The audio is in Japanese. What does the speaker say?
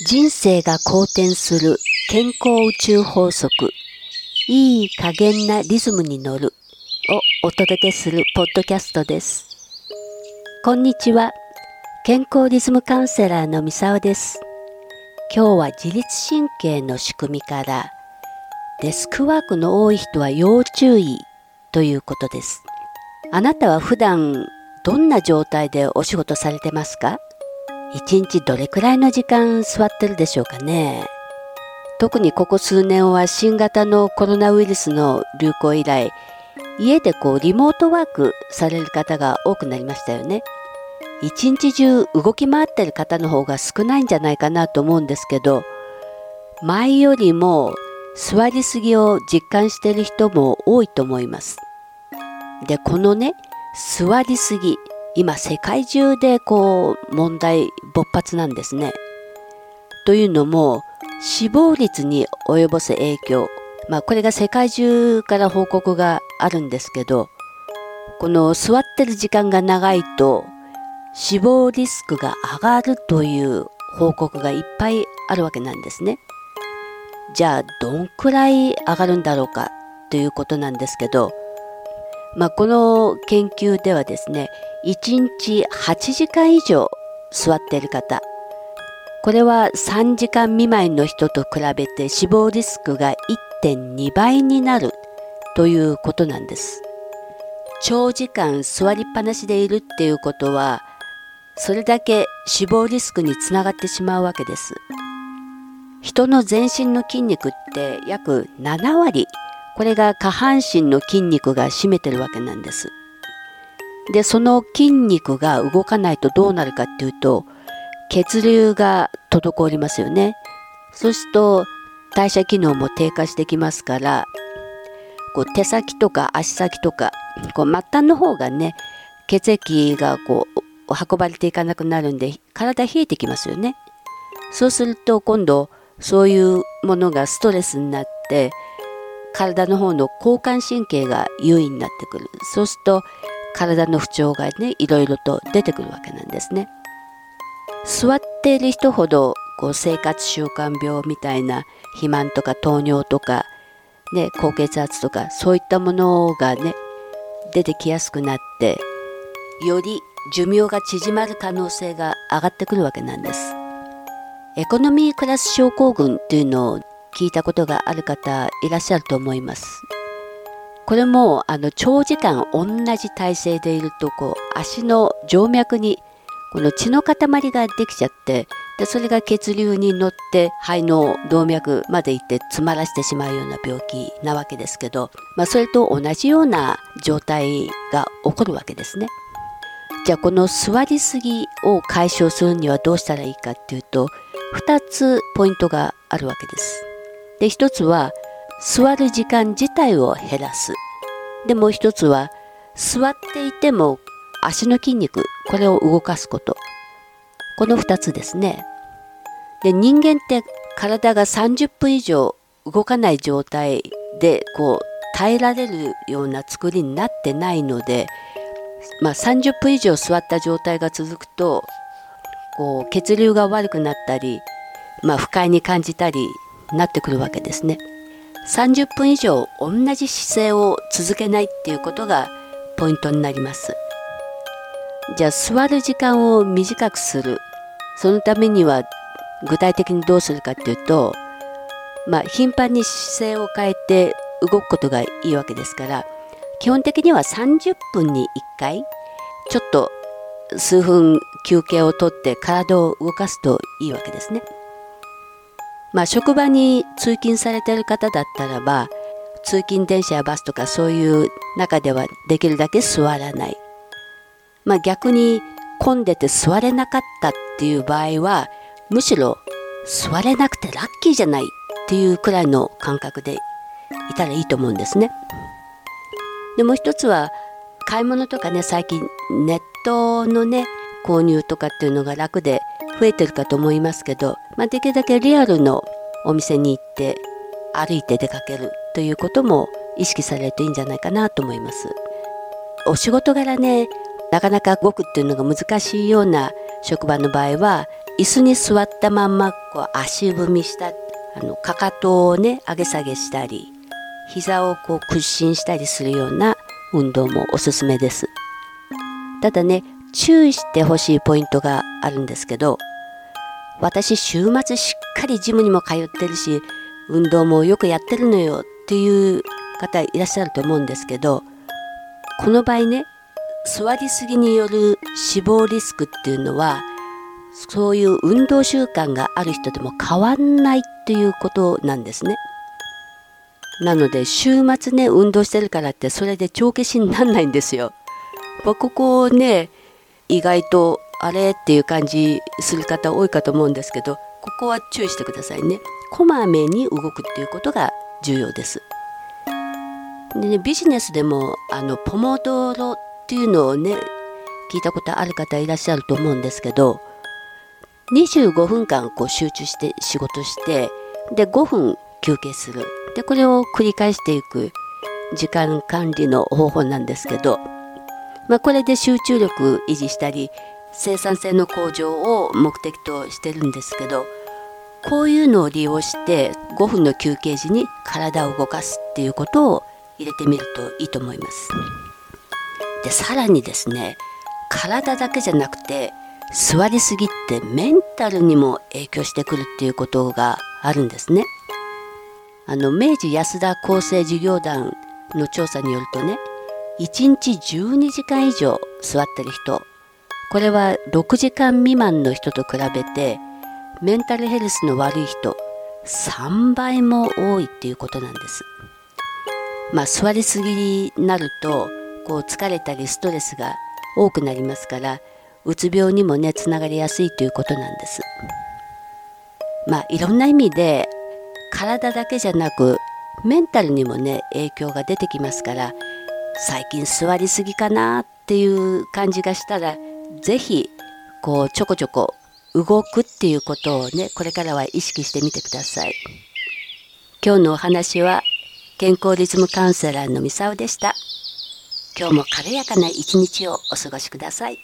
人生が好転する健康宇宙法則。いい加減なリズムに乗る。をお届けするポッドキャストです。こんにちは。健康リズムカウンセラーの三沢です。今日は自律神経の仕組みからデスクワークの多い人は要注意ということです。あなたは普段どんな状態でお仕事されてますか？一日どれくらいの時間座ってるでしょうかね？特にここ数年は新型のコロナウイルスの流行以来家でこうリモートワークされる方が多くなりましたよね。一日中動き回ってる方の方が少ないんじゃないかなと思うんですけど前よりも座りすぎを実感してる人も多いと思います。でこのね座りすぎ今世界中でこう問題勃発なんですね。というのも死亡率に及ぼす影響まあこれが世界中から報告があるんですけどこの座ってる時間が長いと死亡リスクが上がるという報告がいっぱいあるわけなんですね。じゃあどんくらい上がるんだろうかということなんですけどまあ、この研究ではですね1日8時間以上座っている方。これは3時間未満の人と比べて死亡リスクが1.2倍になるということなんです。長時間座りっぱなしでいるっていうことはそれだけ死亡リスクにつながってしまうわけです。人の全身の筋肉って約7割これが下半身の筋肉が占めてるわけなんです。で、その筋肉が動かないとどうなるかっていうと、血流が滞りますよね。そうすると代謝機能も低下してきますから、こう手先とか足先とか、こう末端の方がね、血液がこう運ばれていかなくなるんで、体冷えてきますよね。そうすると今度、そういうものがストレスになって、体の方の交感神経が優位になってくる。そうすると体の不調がねいろいろと出てくるわけなんですね。座っている人ほどこう生活習慣病みたいな肥満とか糖尿とか、ね、高血圧とかそういったものがね出てきやすくなってより寿命が縮まる可能性が上がってくるわけなんです。エコノミークラス症候群っていうのを聞いたことがある方いらっしゃると思います。これもあの長時間同じ体勢でいるとこう足の静脈にこの血の塊ができちゃってでそれが血流に乗って肺の動脈まで行って詰まらせてしまうような病気なわけですけど、まあ、それと同じような状態が起こるわけですね。じゃあこの座りすぎを解消するにはどうしたらいいかっていうと2つポイントがあるわけです。で一つは座る時間自体を減らす。でもう一つは座っていても足の筋肉これを動かすこと。この2つですね。で人間って体が30分以上動かない状態でこう耐えられるような作りになってないので、まあ、30分以上座った状態が続くとこう血流が悪くなったり、まあ、不快に感じたりなってくるわけですね。30分以上同じ姿勢を続けないっていうことがポイントになります。じゃあ座る時間を短くする。そのためには具体的にどうするかっていうと、まあ頻繁に姿勢を変えて動くことがいいわけですから、基本的には30分に1回、ちょっと数分休憩をとって体を動かすといいわけですね。まあ、職場に通勤されてる方だったらば通勤電車やバスとかそういう中ではできるだけ座らない、まあ、逆に混んでて座れなかったっていう場合はむしろ座れなくてラッキーじゃないっていうくらいの感覚でいたらいいと思うんですね。でもう一つは買い物とかね最近ネットのね購入とかっていうのが楽で増えてるかと思いますけど、まあ、できるだけリアルのお店に行って歩いて出かけるということも意識されるといいんじゃないかなと思います。お仕事柄ねなかなか動くっていうのが難しいような職場の場合は椅子に座ったまんまこう足踏みしたあのかかとをね上げ下げしたり膝をこう屈伸したりするような運動もおすすめですただね注意してほしいポイントがあるんですけど私週末しっかりジムにも通ってるし運動もよくやってるのよっていう方いらっしゃると思うんですけどこの場合ね座りすぎによる死亡リスクっていうのはそういう運動習慣がある人でも変わんないっていうことなんですね。なので週末ね運動してるからってそれで帳消しになんないんですよ。ここね意外とあれっていう感じする方多いかと思うんですけどここは注意してくださいね。こまめに動くっていうことが重要です。でねビジネスでもあのポモドロっていうのをね聞いたことある方いらっしゃると思うんですけど25分間こう集中して仕事してで5分休憩するでこれを繰り返していく時間管理の方法なんですけど、まあ、これで集中力維持したり生産性の向上を目的としてるんですけどこういうのを利用して5分の休憩時に体を動かすっていうことを入れてみるといいと思います。でさらにですね体だけじゃなくて座りすぎってメンタルにも影響してくるっていうことがあるんですね。あの明治安田厚生事業団の調査によるとね1日12時間以上座ってる人これは6時間未満の人と比べてメンタルヘルスの悪い人3倍も多いっていうことなんです。まあ座りすぎになるとこう疲れたりストレスが多くなりますからうつ病にもねつながりやすいということなんです。まあいろんな意味で体だけじゃなくメンタルにもね影響が出てきますから最近座りすぎかなっていう感じがしたら是非こうちょこちょこ動くっていうことをねこれからは意識してみてください。今日のお話は健康リズムカウンセラーのミサオでした。今日も軽やかな一日をお過ごしください。